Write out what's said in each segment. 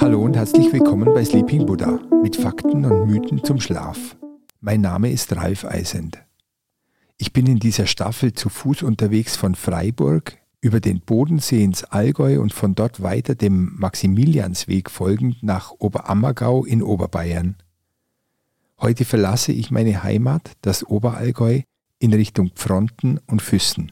Hallo und herzlich willkommen bei Sleeping Buddha mit Fakten und Mythen zum Schlaf. Mein Name ist Ralf Eisend. Ich bin in dieser Staffel zu Fuß unterwegs von Freiburg über den Bodensee ins Allgäu und von dort weiter dem Maximiliansweg folgend nach Oberammergau in Oberbayern. Heute verlasse ich meine Heimat, das Oberallgäu, in Richtung Pfronten und Füssen.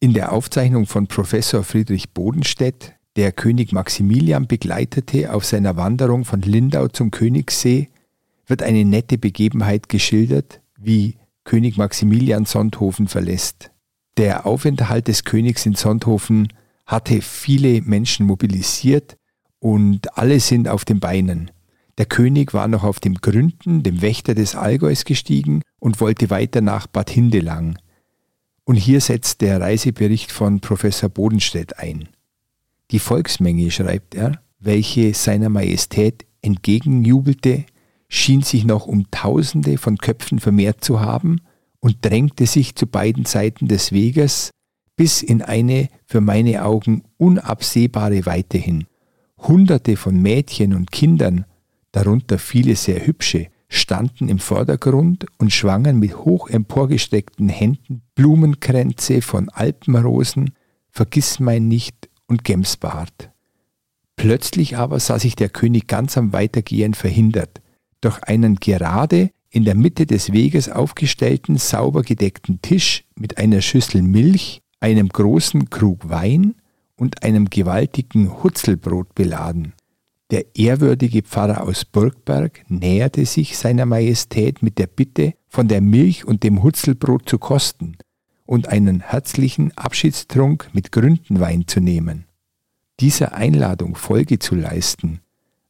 In der Aufzeichnung von Professor Friedrich Bodenstedt, der König Maximilian begleitete auf seiner Wanderung von Lindau zum Königssee, wird eine nette Begebenheit geschildert, wie König Maximilian Sonthofen verlässt. Der Aufenthalt des Königs in Sonthofen hatte viele Menschen mobilisiert und alle sind auf den Beinen. Der König war noch auf dem Gründen, dem Wächter des Allgäus, gestiegen und wollte weiter nach Bad Hindelang. Und hier setzt der Reisebericht von Professor Bodenstedt ein. Die Volksmenge, schreibt er, welche seiner Majestät entgegenjubelte, schien sich noch um Tausende von Köpfen vermehrt zu haben und drängte sich zu beiden Seiten des Weges bis in eine für meine Augen unabsehbare Weite hin. Hunderte von Mädchen und Kindern, darunter viele sehr hübsche, standen im Vordergrund und schwangen mit hoch emporgestreckten Händen Blumenkränze von Alpenrosen, Vergissmeinnicht und Gemsbart. Plötzlich aber sah sich der König ganz am Weitergehen verhindert. Durch einen gerade in der Mitte des Weges aufgestellten, sauber gedeckten Tisch mit einer Schüssel Milch, einem großen Krug Wein und einem gewaltigen Hutzelbrot beladen. Der ehrwürdige Pfarrer aus Burgberg näherte sich seiner Majestät mit der Bitte, von der Milch und dem Hutzelbrot zu kosten und einen herzlichen Abschiedstrunk mit Gründenwein zu nehmen. Dieser Einladung Folge zu leisten,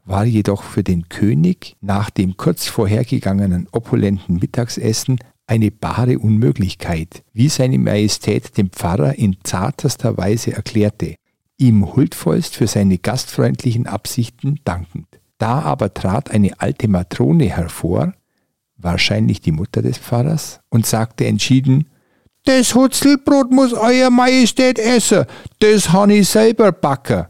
war jedoch für den König nach dem kurz vorhergegangenen opulenten Mittagsessen eine bare Unmöglichkeit, wie seine Majestät dem Pfarrer in zartester Weise erklärte, ihm huldvollst für seine gastfreundlichen Absichten dankend. Da aber trat eine alte Matrone hervor, wahrscheinlich die Mutter des Pfarrers, und sagte entschieden, das Hutzelbrot muss Euer Majestät essen, das han ich selber backen.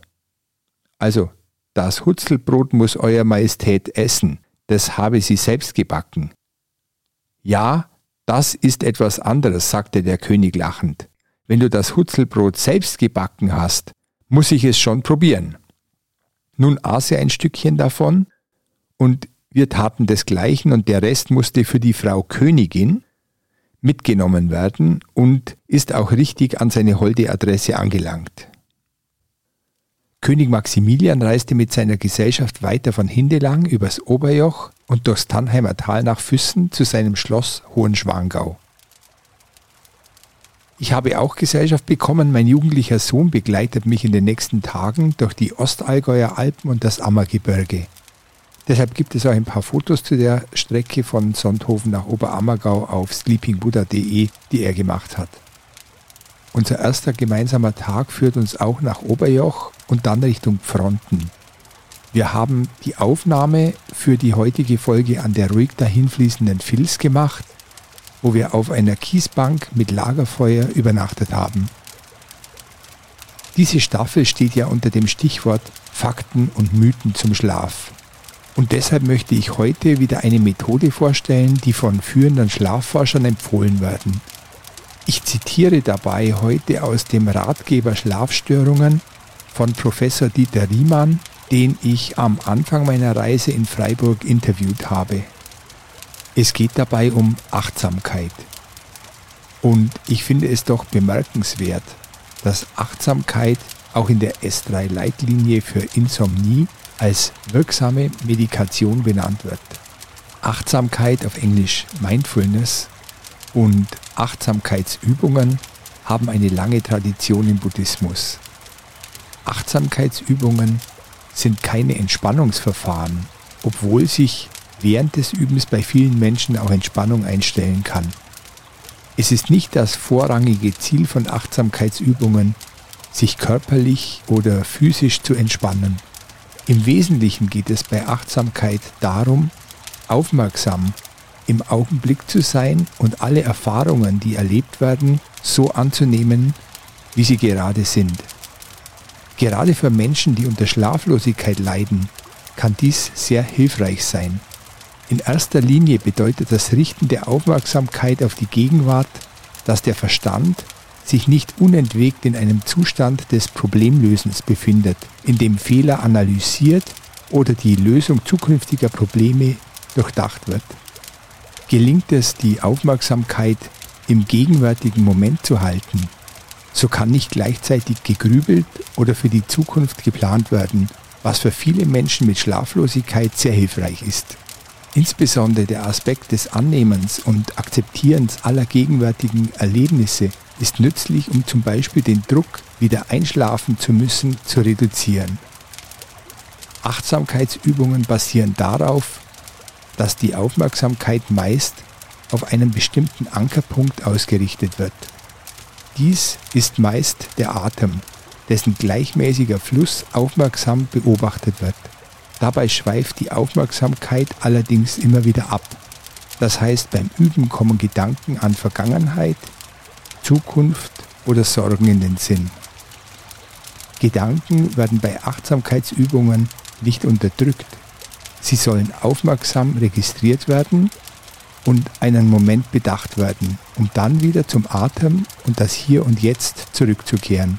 Also das Hutzelbrot muss Euer Majestät essen, das habe sie selbst gebacken. Ja, das ist etwas anderes, sagte der König lachend. Wenn du das Hutzelbrot selbst gebacken hast, muss ich es schon probieren. Nun aß er ein Stückchen davon und wir taten desgleichen und der Rest musste für die Frau Königin mitgenommen werden und ist auch richtig an seine holde Adresse angelangt. König Maximilian reiste mit seiner Gesellschaft weiter von Hindelang übers Oberjoch und durchs Tannheimer Tal nach Füssen zu seinem Schloss Hohenschwangau. Ich habe auch Gesellschaft bekommen. Mein jugendlicher Sohn begleitet mich in den nächsten Tagen durch die Ostallgäuer Alpen und das Ammergebirge. Deshalb gibt es auch ein paar Fotos zu der Strecke von Sonthofen nach Oberammergau auf sleepingbuddha.de, die er gemacht hat. Unser erster gemeinsamer Tag führt uns auch nach Oberjoch und dann Richtung Fronten. Wir haben die Aufnahme für die heutige Folge an der ruhig dahinfließenden Fils gemacht, wo wir auf einer Kiesbank mit Lagerfeuer übernachtet haben. Diese Staffel steht ja unter dem Stichwort Fakten und Mythen zum Schlaf. Und deshalb möchte ich heute wieder eine Methode vorstellen, die von führenden Schlafforschern empfohlen werden. Ich zitiere dabei heute aus dem Ratgeber Schlafstörungen von Professor Dieter Riemann, den ich am Anfang meiner Reise in Freiburg interviewt habe. Es geht dabei um Achtsamkeit. Und ich finde es doch bemerkenswert, dass Achtsamkeit auch in der S3-Leitlinie für Insomnie als wirksame Medikation benannt wird. Achtsamkeit auf Englisch Mindfulness und Achtsamkeitsübungen haben eine lange Tradition im Buddhismus. Achtsamkeitsübungen sind keine Entspannungsverfahren, obwohl sich während des Übens bei vielen Menschen auch Entspannung einstellen kann. Es ist nicht das vorrangige Ziel von Achtsamkeitsübungen, sich körperlich oder physisch zu entspannen. Im Wesentlichen geht es bei Achtsamkeit darum, aufmerksam im Augenblick zu sein und alle Erfahrungen, die erlebt werden, so anzunehmen, wie sie gerade sind. Gerade für Menschen, die unter Schlaflosigkeit leiden, kann dies sehr hilfreich sein. In erster Linie bedeutet das Richten der Aufmerksamkeit auf die Gegenwart, dass der Verstand sich nicht unentwegt in einem Zustand des Problemlösens befindet, in dem Fehler analysiert oder die Lösung zukünftiger Probleme durchdacht wird. Gelingt es, die Aufmerksamkeit im gegenwärtigen Moment zu halten, so kann nicht gleichzeitig gegrübelt oder für die Zukunft geplant werden, was für viele Menschen mit Schlaflosigkeit sehr hilfreich ist. Insbesondere der Aspekt des Annehmens und Akzeptierens aller gegenwärtigen Erlebnisse ist nützlich, um zum Beispiel den Druck, wieder einschlafen zu müssen, zu reduzieren. Achtsamkeitsübungen basieren darauf, dass die Aufmerksamkeit meist auf einen bestimmten Ankerpunkt ausgerichtet wird. Dies ist meist der Atem, dessen gleichmäßiger Fluss aufmerksam beobachtet wird. Dabei schweift die Aufmerksamkeit allerdings immer wieder ab. Das heißt, beim Üben kommen Gedanken an Vergangenheit, Zukunft oder Sorgen in den Sinn. Gedanken werden bei Achtsamkeitsübungen nicht unterdrückt. Sie sollen aufmerksam registriert werden und einen Moment bedacht werden, um dann wieder zum Atem und das Hier und Jetzt zurückzukehren.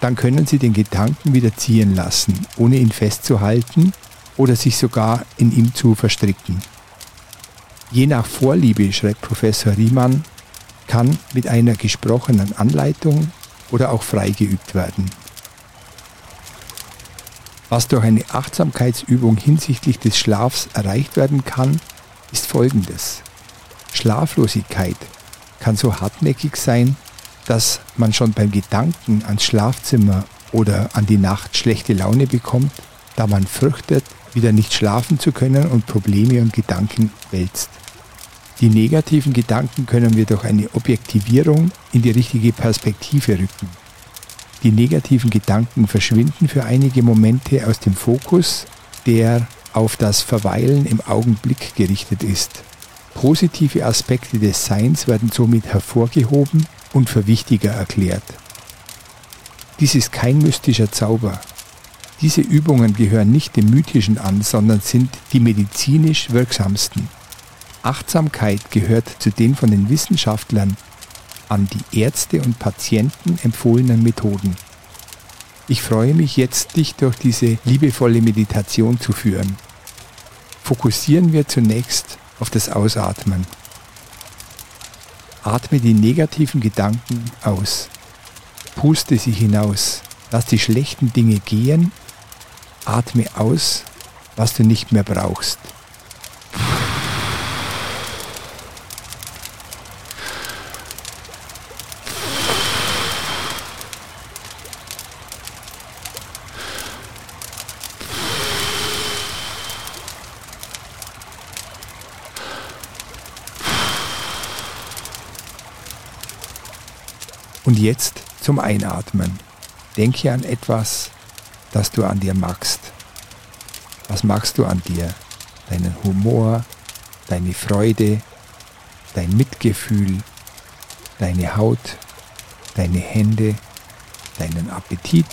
Dann können Sie den Gedanken wieder ziehen lassen, ohne ihn festzuhalten oder sich sogar in ihm zu verstricken. Je nach Vorliebe, schreibt Professor Riemann, kann mit einer gesprochenen Anleitung oder auch frei geübt werden. Was durch eine Achtsamkeitsübung hinsichtlich des Schlafs erreicht werden kann, ist folgendes. Schlaflosigkeit kann so hartnäckig sein, dass man schon beim Gedanken ans Schlafzimmer oder an die Nacht schlechte Laune bekommt, da man fürchtet, wieder nicht schlafen zu können und Probleme und Gedanken wälzt. Die negativen Gedanken können wir durch eine Objektivierung in die richtige Perspektive rücken. Die negativen Gedanken verschwinden für einige Momente aus dem Fokus, der auf das Verweilen im Augenblick gerichtet ist. Positive Aspekte des Seins werden somit hervorgehoben und für wichtiger erklärt. Dies ist kein mystischer Zauber. Diese Übungen gehören nicht dem Mythischen an, sondern sind die medizinisch wirksamsten. Achtsamkeit gehört zu den von den Wissenschaftlern an die Ärzte und Patienten empfohlenen Methoden. Ich freue mich jetzt, dich durch diese liebevolle Meditation zu führen. Fokussieren wir zunächst auf das Ausatmen. Atme die negativen Gedanken aus. Puste sie hinaus. Lass die schlechten Dinge gehen. Atme aus, was du nicht mehr brauchst. Und jetzt zum Einatmen. Denke an etwas, das du an dir magst. Was magst du an dir? Deinen Humor, deine Freude, dein Mitgefühl, deine Haut, deine Hände, deinen Appetit,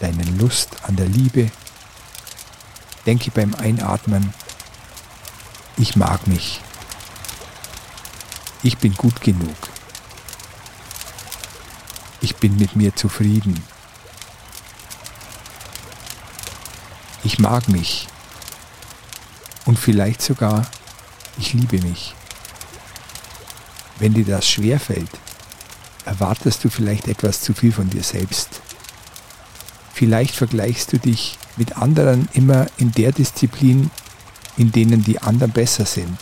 deine Lust an der Liebe. Denke beim Einatmen, ich mag mich. Ich bin gut genug. Ich bin mit mir zufrieden. Ich mag mich. Und vielleicht sogar, ich liebe mich. Wenn dir das schwerfällt, erwartest du vielleicht etwas zu viel von dir selbst. Vielleicht vergleichst du dich mit anderen immer in der Disziplin, in denen die anderen besser sind.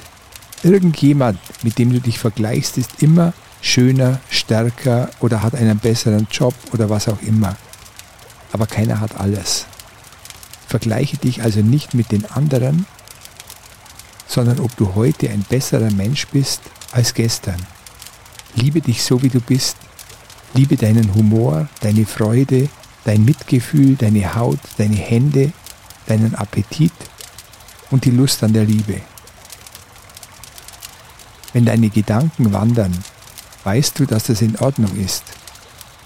Irgendjemand, mit dem du dich vergleichst, ist immer schöner, stärker oder hat einen besseren Job oder was auch immer. Aber keiner hat alles. Vergleiche dich also nicht mit den anderen, sondern ob du heute ein besserer Mensch bist als gestern. Liebe dich so, wie du bist. Liebe deinen Humor, deine Freude, dein Mitgefühl, deine Haut, deine Hände, deinen Appetit und die Lust an der Liebe. Wenn deine Gedanken wandern, weißt du, dass das in Ordnung ist.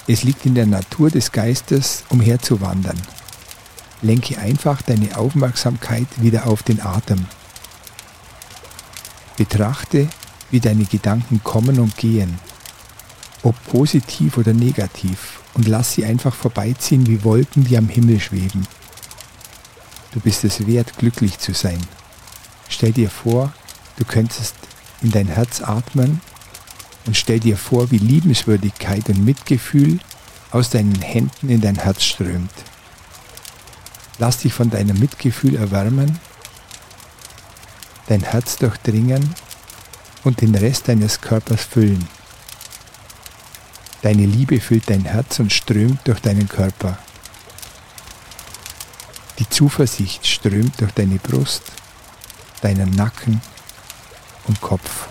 Es liegt in der Natur des Geistes, umherzuwandern. Lenke einfach deine Aufmerksamkeit wieder auf den Atem. Betrachte, wie deine Gedanken kommen und gehen, ob positiv oder negativ, und lass sie einfach vorbeiziehen wie Wolken, die am Himmel schweben. Du bist es wert, glücklich zu sein. Stell dir vor, du könntest in dein Herz atmen und stell dir vor, wie Liebenswürdigkeit und Mitgefühl aus deinen Händen in dein Herz strömt. Lass dich von deinem Mitgefühl erwärmen, dein Herz durchdringen und den Rest deines Körpers füllen. Deine Liebe füllt dein Herz und strömt durch deinen Körper. Die Zuversicht strömt durch deine Brust, deinen Nacken und Kopf.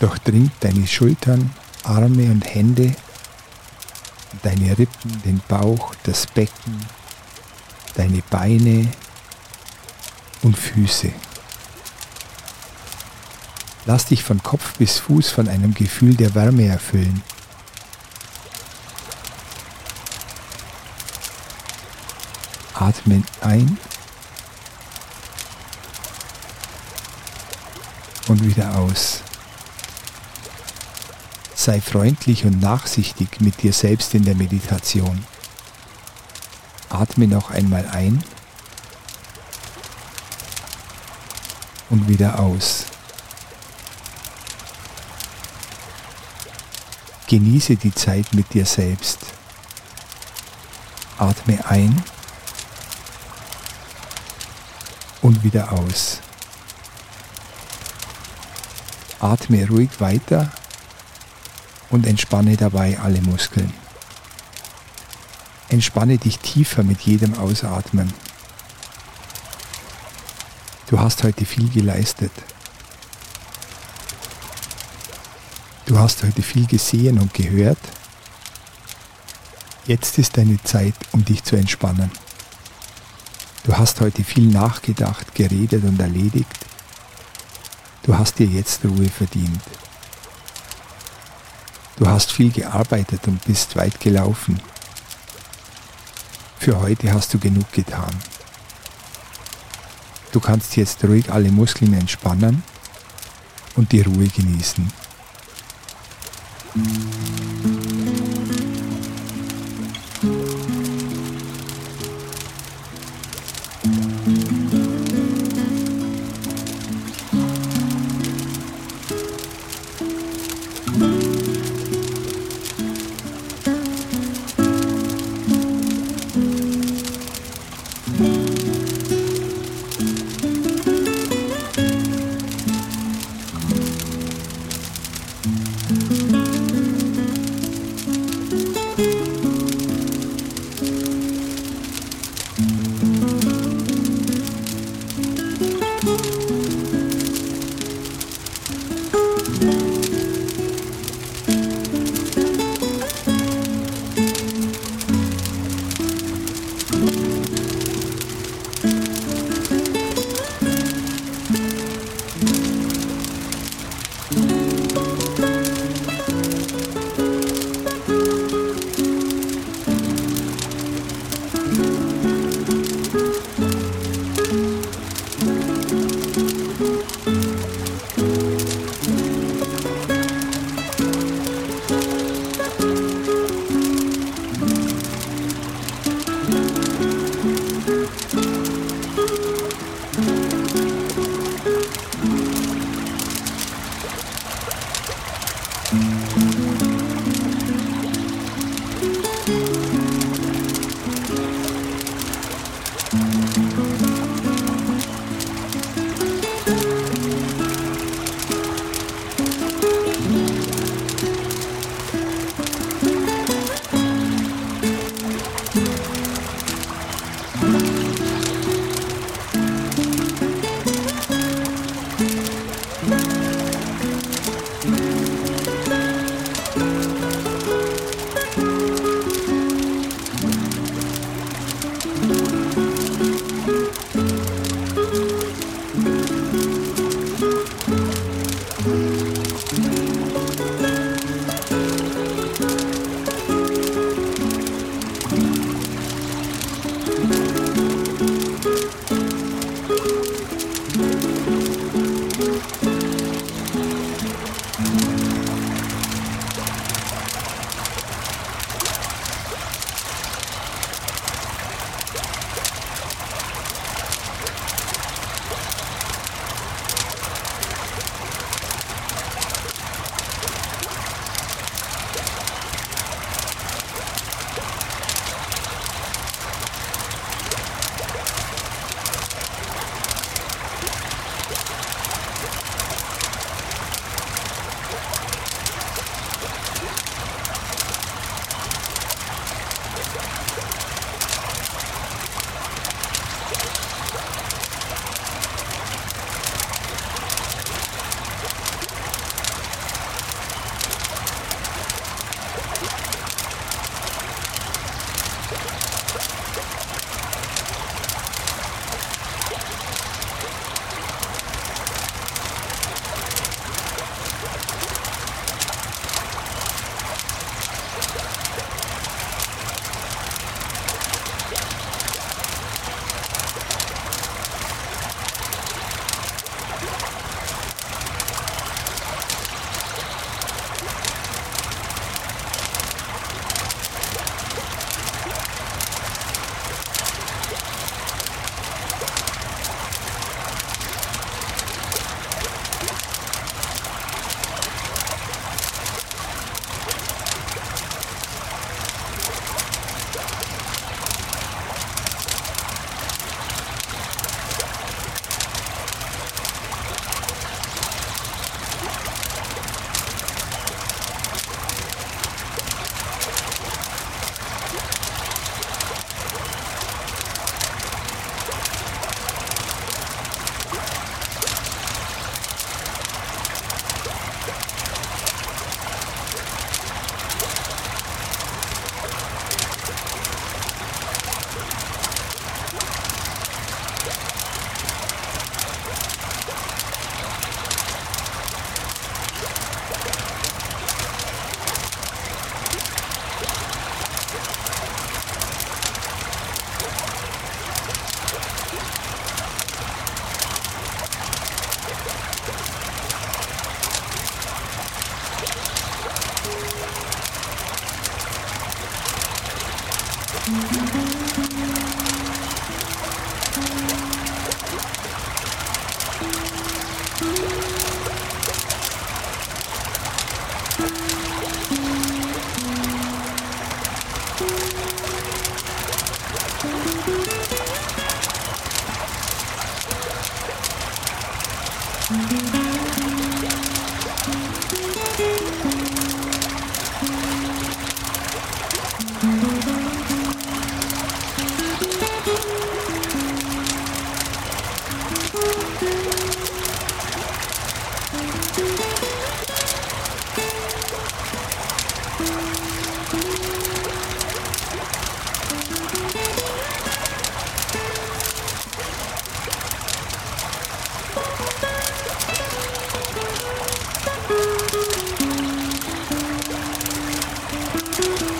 Durchdringt deine Schultern, Arme und Hände, deine Rippen, den Bauch, das Becken, deine Beine und Füße. Lass dich von Kopf bis Fuß von einem Gefühl der Wärme erfüllen. Atme ein und wieder aus. Sei freundlich und nachsichtig mit dir selbst in der Meditation. Atme noch einmal ein und wieder aus. Genieße die Zeit mit dir selbst. Atme ein und wieder aus. Atme ruhig weiter und entspanne dabei alle Muskeln. Entspanne dich tiefer mit jedem Ausatmen. Du hast heute viel geleistet. Du hast heute viel gesehen und gehört. Jetzt ist deine Zeit, um dich zu entspannen. Du hast heute viel nachgedacht, geredet und erledigt. Du hast dir jetzt Ruhe verdient. Du hast viel gearbeitet und bist weit gelaufen. Für heute hast du genug getan. Du kannst jetzt ruhig alle Muskeln entspannen und die Ruhe genießen.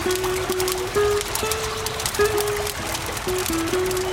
Thank you.